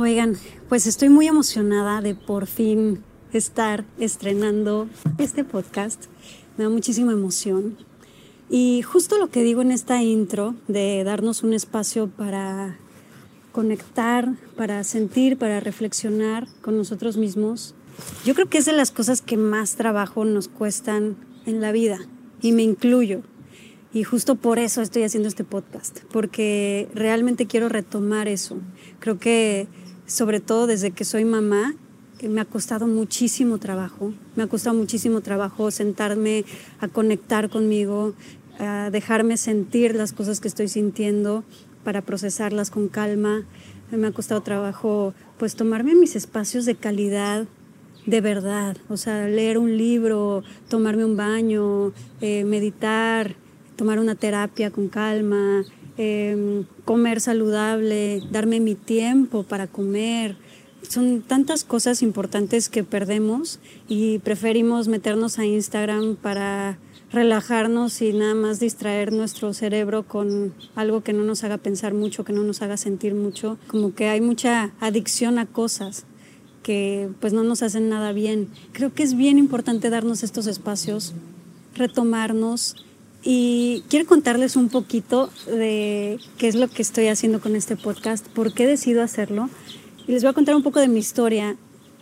Oigan, pues estoy muy emocionada de por fin estar estrenando este podcast. Me da muchísima emoción. Y justo lo que digo en esta intro de darnos un espacio para conectar, para sentir, para reflexionar con nosotros mismos, yo creo que es de las cosas que más trabajo nos cuestan en la vida. Y me incluyo. Y justo por eso estoy haciendo este podcast, porque realmente quiero retomar eso. Creo que sobre todo desde que soy mamá, eh, me ha costado muchísimo trabajo, me ha costado muchísimo trabajo sentarme a conectar conmigo, a dejarme sentir las cosas que estoy sintiendo para procesarlas con calma. Me ha costado trabajo pues tomarme mis espacios de calidad, de verdad, o sea, leer un libro, tomarme un baño, eh, meditar, tomar una terapia con calma, Em, comer saludable, darme mi tiempo para comer. Son tantas cosas importantes que perdemos y preferimos meternos a Instagram para relajarnos y nada más distraer nuestro cerebro con algo que no nos haga pensar mucho, que no nos haga sentir mucho. Como que hay mucha adicción a cosas que pues no nos hacen nada bien. Creo que es bien importante darnos estos espacios, retomarnos y quiero contarles un poquito de qué es lo que estoy haciendo con este podcast, por qué decido hacerlo. Y les voy a contar un poco de mi historia,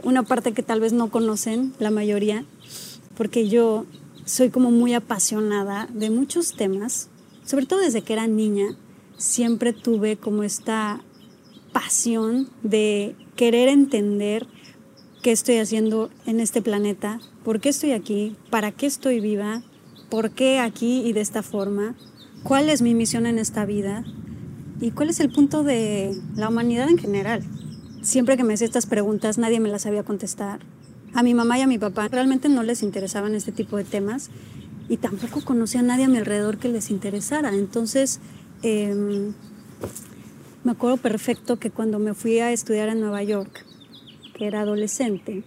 una parte que tal vez no conocen la mayoría, porque yo soy como muy apasionada de muchos temas, sobre todo desde que era niña, siempre tuve como esta pasión de querer entender qué estoy haciendo en este planeta, por qué estoy aquí, para qué estoy viva, por qué aquí y de esta forma, cuál es mi misión en esta vida y cuál es el punto de la humanidad en general. Siempre que me hacía estas preguntas nadie me las sabía contestar. A mi mamá y a mi papá realmente no les interesaban este tipo de temas y tampoco conocía a nadie a mi alrededor que les interesara. Entonces, em, me acuerdo perfecto que cuando me fui a estudiar en Nueva York, que era adolescente,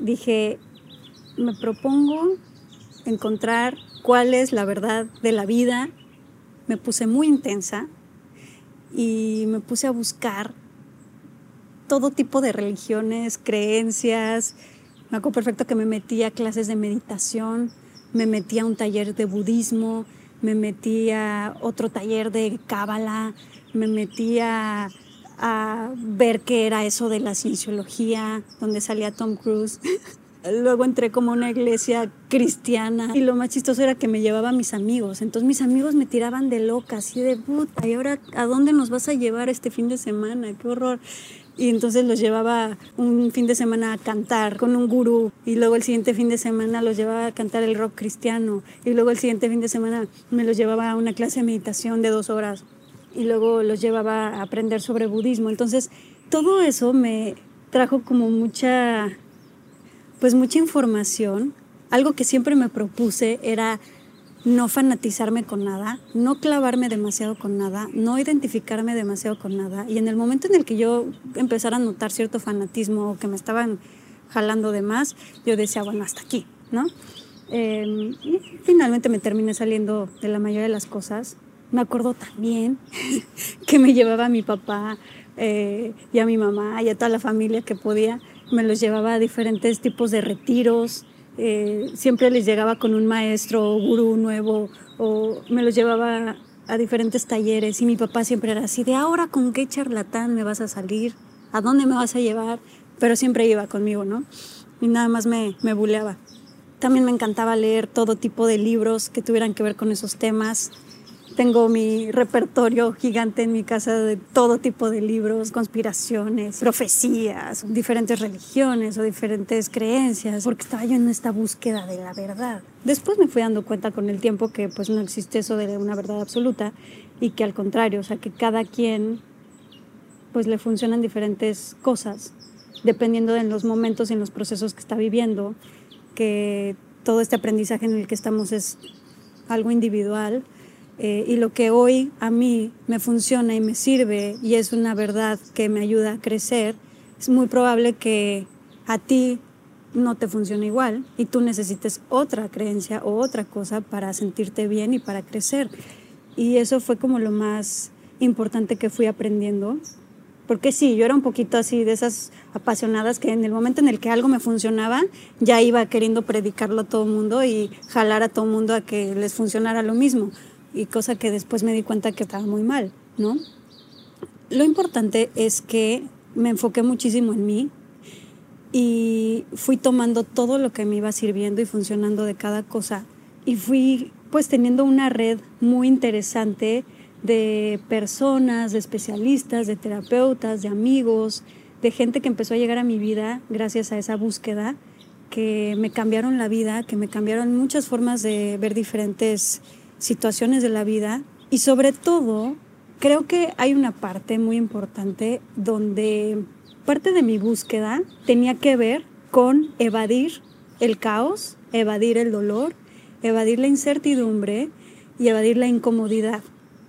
dije, me propongo encontrar cuál es la verdad de la vida. Me puse muy intensa y me puse a buscar todo tipo de religiones, creencias. Me acuerdo perfecto que me metí a clases de meditación, me metí a un taller de budismo, me metí a otro taller de cábala, me metí a, a ver qué era eso de la cienciología, donde salía Tom Cruise. Luego entré como una iglesia cristiana y lo más chistoso era que me llevaba a mis amigos. Entonces mis amigos me tiraban de loca, así de puta, ¿y ahora a dónde nos vas a llevar este fin de semana? ¡Qué horror! Y entonces los llevaba un fin de semana a cantar con un gurú y luego el siguiente fin de semana los llevaba a cantar el rock cristiano y luego el siguiente fin de semana me los llevaba a una clase de meditación de dos horas y luego los llevaba a aprender sobre budismo. Entonces todo eso me trajo como mucha pues mucha información. Algo que siempre me propuse era no fanatizarme con nada, no clavarme demasiado con nada, no identificarme demasiado con nada. Y en el momento en el que yo empezara a notar cierto fanatismo o que me estaban jalando de más, yo decía, bueno, hasta aquí, ¿no? Em, y finalmente me terminé saliendo de la mayoría de las cosas. Me acuerdo también que me llevaba a mi papá eh, y a mi mamá y a toda la familia que podía me los llevaba a diferentes tipos de retiros, eh, siempre les llegaba con un maestro o gurú nuevo, o me los llevaba a diferentes talleres y mi papá siempre era así, de ahora con qué charlatán me vas a salir, a dónde me vas a llevar, pero siempre iba conmigo, ¿no? Y nada más me, me buleaba. También me encantaba leer todo tipo de libros que tuvieran que ver con esos temas. Tengo mi repertorio gigante en mi casa de todo tipo de libros, conspiraciones, profecías, diferentes religiones o diferentes creencias, porque estaba yo en esta búsqueda de la verdad. Después me fui dando cuenta con el tiempo que pues no existe eso de una verdad absoluta y que al contrario, o sea, que cada quien pues le funcionan diferentes cosas dependiendo de los momentos y en los procesos que está viviendo, que todo este aprendizaje en el que estamos es algo individual. Eh, y lo que hoy a mí me funciona y me sirve y es una verdad que me ayuda a crecer, es muy probable que a ti no te funcione igual y tú necesites otra creencia o otra cosa para sentirte bien y para crecer. Y eso fue como lo más importante que fui aprendiendo. Porque sí, yo era un poquito así de esas apasionadas que en el momento en el que algo me funcionaba, ya iba queriendo predicarlo a todo el mundo y jalar a todo el mundo a que les funcionara lo mismo. Y cosa que después me di cuenta que estaba muy mal, ¿no? Lo importante es que me enfoqué muchísimo en mí y fui tomando todo lo que me iba sirviendo y funcionando de cada cosa. Y fui pues teniendo una red muy interesante de personas, de especialistas, de terapeutas, de amigos, de gente que empezó a llegar a mi vida gracias a esa búsqueda, que me cambiaron la vida, que me cambiaron muchas formas de ver diferentes situaciones de la vida y sobre todo creo que hay una parte muy importante donde parte de mi búsqueda tenía que ver con evadir el caos, evadir el dolor, evadir la incertidumbre y evadir la incomodidad.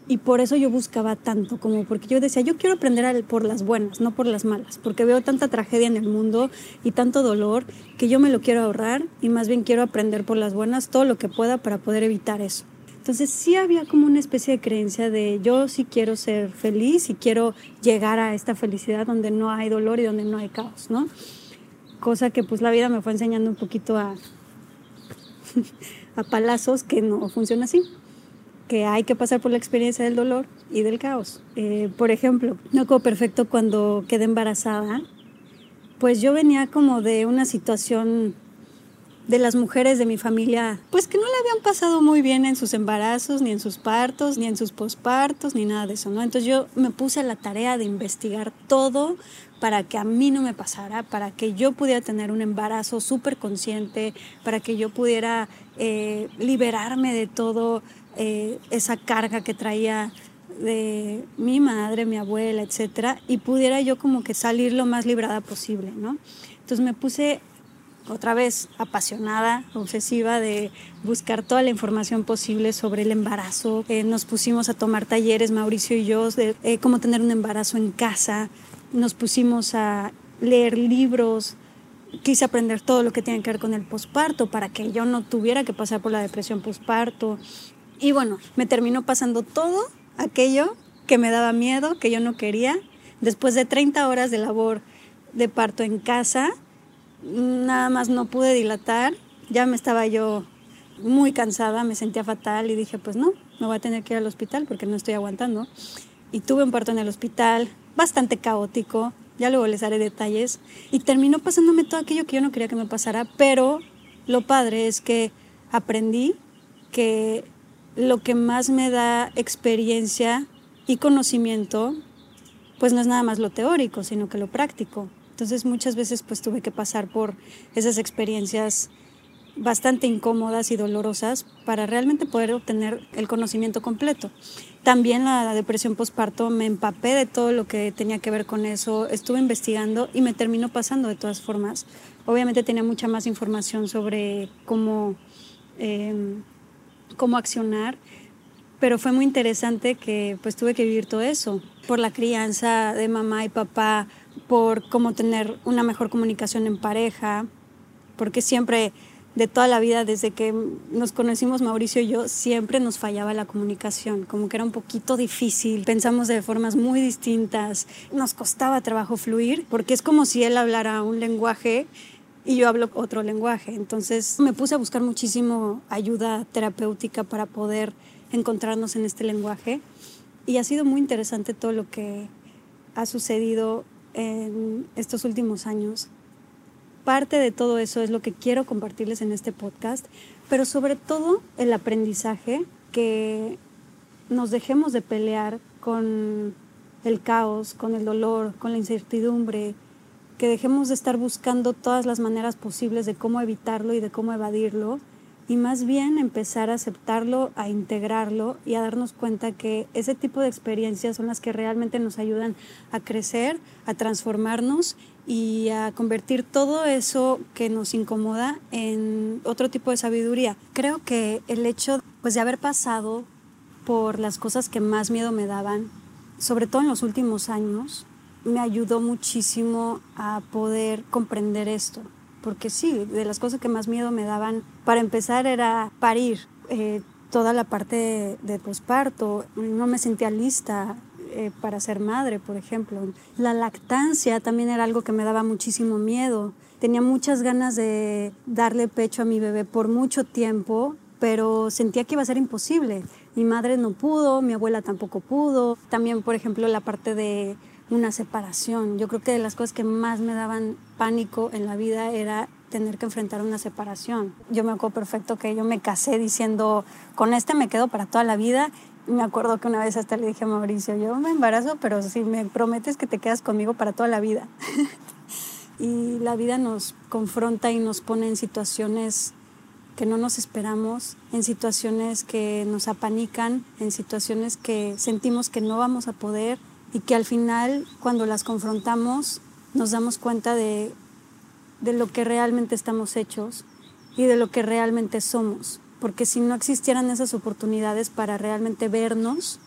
Y por eso yo buscaba tanto, como porque yo decía, yo quiero aprender por las buenas, no por las malas, porque veo tanta tragedia en el mundo y tanto dolor que yo me lo quiero ahorrar y más bien quiero aprender por las buenas todo lo que pueda para poder evitar eso. Entonces sí había como una especie de creencia de yo sí quiero ser feliz y quiero llegar a esta felicidad donde no hay dolor y donde no hay caos, ¿no? Cosa que pues la vida me fue enseñando un poquito a, a palazos que no funciona así que hay que pasar por la experiencia del dolor y del caos. Eh, por ejemplo, no como perfecto cuando quedé embarazada, pues yo venía como de una situación de las mujeres de mi familia, pues que no le habían pasado muy bien en sus embarazos, ni en sus partos, ni en sus pospartos, ni nada de eso, ¿no? Entonces yo me puse a la tarea de investigar todo para que a mí no me pasara, para que yo pudiera tener un embarazo súper consciente, para que yo pudiera eh, liberarme de todo eh, esa carga que traía de mi madre, mi abuela, etcétera, y pudiera yo como que salir lo más librada posible, ¿no? Entonces me puse otra vez apasionada, obsesiva de buscar toda la información posible sobre el embarazo. Eh, nos pusimos a tomar talleres, Mauricio y yo, de eh, cómo tener un embarazo en casa. Nos pusimos a leer libros. Quise aprender todo lo que tiene que ver con el posparto para que yo no tuviera que pasar por la depresión posparto. Y bueno, me terminó pasando todo aquello que me daba miedo, que yo no quería. Después de 30 horas de labor de parto en casa, nada más no pude dilatar. Ya me estaba yo muy cansada, me sentía fatal y dije, pues no, me voy a tener que ir al hospital porque no estoy aguantando. Y tuve un parto en el hospital, bastante caótico, ya luego les haré detalles. Y terminó pasándome todo aquello que yo no quería que me pasara, pero lo padre es que aprendí que lo que más me da experiencia y conocimiento, pues no es nada más lo teórico, sino que lo práctico. Entonces muchas veces pues tuve que pasar por esas experiencias bastante incómodas y dolorosas para realmente poder obtener el conocimiento completo. También la depresión postparto me empapé de todo lo que tenía que ver con eso, estuve investigando y me terminó pasando de todas formas. Obviamente tenía mucha más información sobre cómo eh, cómo accionar, pero fue muy interesante que pues tuve que vivir todo eso, por la crianza de mamá y papá, por cómo tener una mejor comunicación en pareja, porque siempre de toda la vida, desde que nos conocimos Mauricio y yo, siempre nos fallaba la comunicación, como que era un poquito difícil, pensamos de formas muy distintas, nos costaba trabajo fluir, porque es como si él hablara un lenguaje y yo hablo otro lenguaje. Entonces me puse a buscar muchísimo ayuda terapéutica para poder encontrarnos en este lenguaje y ha sido muy interesante todo lo que ha sucedido en estos últimos años. Parte de todo eso es lo que quiero compartirles en este podcast, pero sobre todo el aprendizaje que nos dejemos de pelear con el caos, con el dolor, con la incertidumbre, que dejemos de estar buscando todas las maneras posibles de cómo evitarlo y de cómo evadirlo y más bien empezar a aceptarlo, a integrarlo y a darnos cuenta que ese tipo de experiencias son las que realmente nos ayudan a crecer, a transformarnos y a convertir todo eso que nos incomoda en otro tipo de sabiduría. Creo que el hecho pues, de haber pasado por las cosas que más miedo me daban, sobre todo en los últimos años, me ayudó muchísimo a poder comprender esto. Porque sí, de las cosas que más miedo me daban, para empezar era parir. Eh, toda la parte de, de posparto, no me sentía lista, eh, para ser madre, por ejemplo. La lactancia también era algo que me daba muchísimo miedo. Tenía muchas ganas de darle pecho a mi bebé por mucho tiempo, pero sentía que iba a ser imposible. Mi madre no pudo, mi abuela tampoco pudo. También, por ejemplo, la parte de una separación. Yo creo que de las cosas que más me daban pánico en la vida era tener que enfrentar una separación. Yo me acuerdo perfecto que yo me casé diciendo, con este me quedo para toda la vida me acuerdo que una vez hasta le dije a Mauricio, yo me embarazo, pero si me prometes que te quedas conmigo para toda la vida. y la vida nos confronta y nos pone en situaciones que no nos esperamos, en situaciones que nos apanican, en situaciones que sentimos que no vamos a poder y que al final cuando las confrontamos nos damos cuenta de, de lo que realmente estamos hechos y de lo que realmente somos porque si no existieran esas oportunidades para realmente vernos,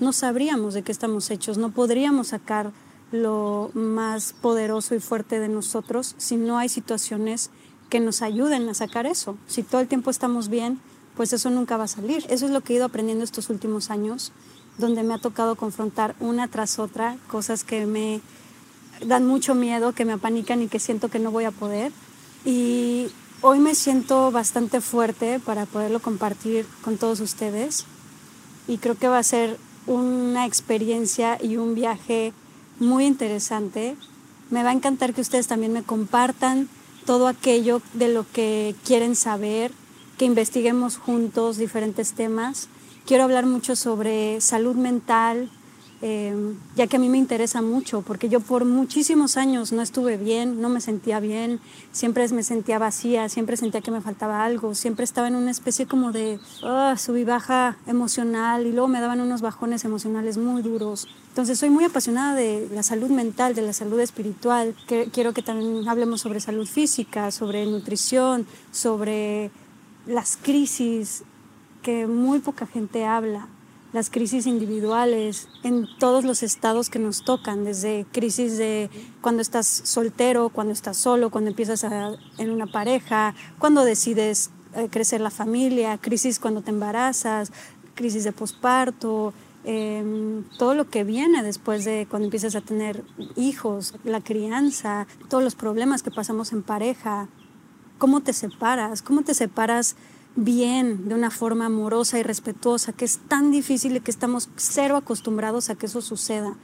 no sabríamos de qué estamos hechos, no podríamos sacar lo más poderoso y fuerte de nosotros si no hay situaciones que nos ayuden a sacar eso. Si todo el tiempo estamos bien, pues eso nunca va a salir. Eso es lo que he ido aprendiendo estos últimos años, donde me ha tocado confrontar una tras otra cosas que me dan mucho miedo, que me apanican y que siento que no voy a poder. Y Hoy me siento bastante fuerte para poderlo compartir con todos ustedes y creo que va a ser una experiencia y un viaje muy interesante. Me va a encantar que ustedes también me compartan todo aquello de lo que quieren saber, que investiguemos juntos diferentes temas. Quiero hablar mucho sobre salud mental, Em, ya que a mí me interesa mucho, porque yo por muchísimos años no estuve bien, no me sentía bien, siempre me sentía vacía, siempre sentía que me faltaba algo, siempre estaba en una especie como de y baja emocional y luego me daban unos bajones emocionales muy duros. Entonces soy muy apasionada de la salud mental, de la salud espiritual, que, quiero que también hablemos sobre salud física, sobre nutrición, sobre las crisis que muy poca gente habla las crisis individuales en todos los estados que nos tocan, desde crisis de cuando estás soltero, cuando estás solo, cuando empiezas en una pareja, cuando decides eh, crecer la familia, crisis cuando te embarazas, crisis de posparto, em, todo lo que viene después de cuando empiezas a tener hijos, la crianza, todos los problemas que pasamos en pareja, cómo te separas, cómo te separas bien, de una forma amorosa y respetuosa, que es tan difícil y que estamos cero acostumbrados a que eso suceda,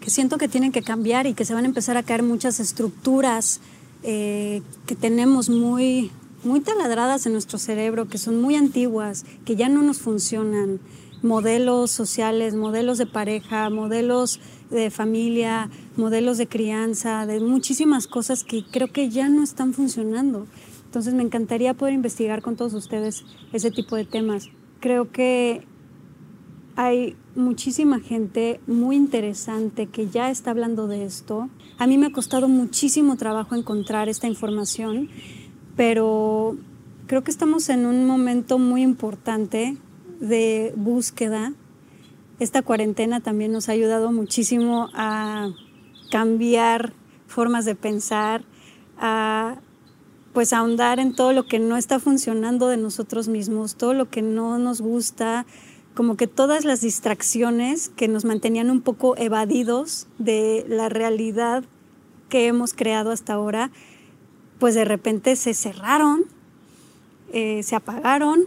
que siento que tienen que cambiar y que se van a empezar a caer muchas estructuras eh, que tenemos muy, muy taladradas en nuestro cerebro, que son muy antiguas, que ya no nos funcionan, modelos sociales, modelos de pareja, modelos de familia, modelos de crianza, de muchísimas cosas que creo que ya no están funcionando. Entonces me encantaría poder investigar con todos ustedes ese tipo de temas. Creo que hay muchísima gente muy interesante que ya está hablando de esto. A mí me ha costado muchísimo trabajo encontrar esta información, pero creo que estamos en un momento muy importante de búsqueda. Esta cuarentena también nos ha ayudado muchísimo a cambiar formas de pensar, a pues ahondar en todo lo que no está funcionando de nosotros mismos, todo lo que no nos gusta, como que todas las distracciones que nos mantenían un poco evadidos de la realidad que hemos creado hasta ahora, pues de repente se cerraron, eh, se apagaron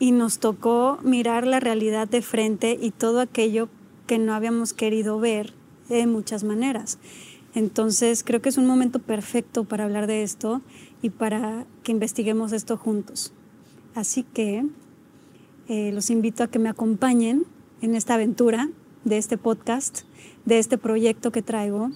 y nos tocó mirar la realidad de frente y todo aquello que no habíamos querido ver de muchas maneras. Entonces creo que es un momento perfecto para hablar de esto y para que investiguemos esto juntos. Así que eh, los invito a que me acompañen en esta aventura de este podcast, de este proyecto que traigo.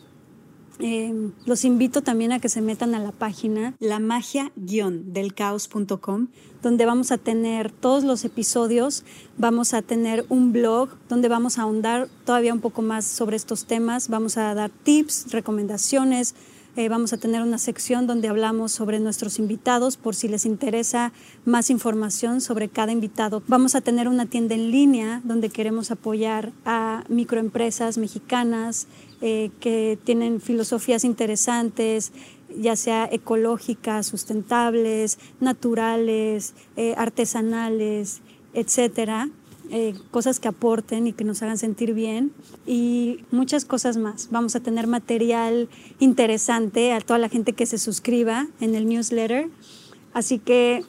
Eh, los invito también a que se metan a la página la magia-delcaos.com, donde vamos a tener todos los episodios, vamos a tener un blog donde vamos a ahondar todavía un poco más sobre estos temas, vamos a dar tips, recomendaciones, Eh, vamos a tener una sección donde hablamos sobre nuestros invitados por si les interesa más información sobre cada invitado. Vamos a tener una tienda en línea donde queremos apoyar a microempresas mexicanas eh, que tienen filosofías interesantes, ya sea ecológicas, sustentables, naturales, eh, artesanales, etcétera. Eh, cosas que aporten y que nos hagan sentir bien y muchas cosas más. Vamos a tener material interesante a toda la gente que se suscriba en el newsletter. Así que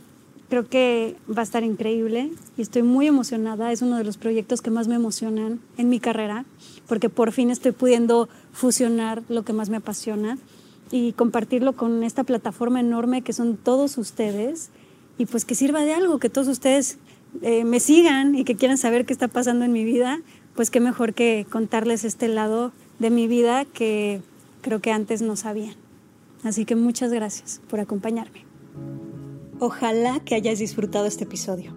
creo que va a estar increíble y estoy muy emocionada. Es uno de los proyectos que más me emocionan en mi carrera porque por fin estoy pudiendo fusionar lo que más me apasiona y compartirlo con esta plataforma enorme que son todos ustedes y pues que sirva de algo, que todos ustedes eh, me sigan y que quieran saber qué está pasando en mi vida, pues qué mejor que contarles este lado de mi vida que creo que antes no sabían. Así que muchas gracias por acompañarme. Ojalá que hayas disfrutado este episodio.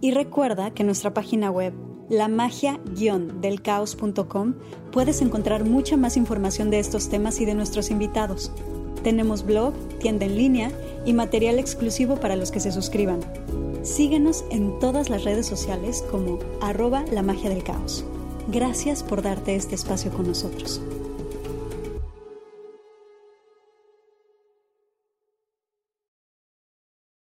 Y recuerda que en nuestra página web, lamagia-delcaos.com, puedes encontrar mucha más información de estos temas y de nuestros invitados. Tenemos blog, tienda en línea y material exclusivo para los que se suscriban. Síguenos en todas las redes sociales como arroba la magia del caos. Gracias por darte este espacio con nosotros.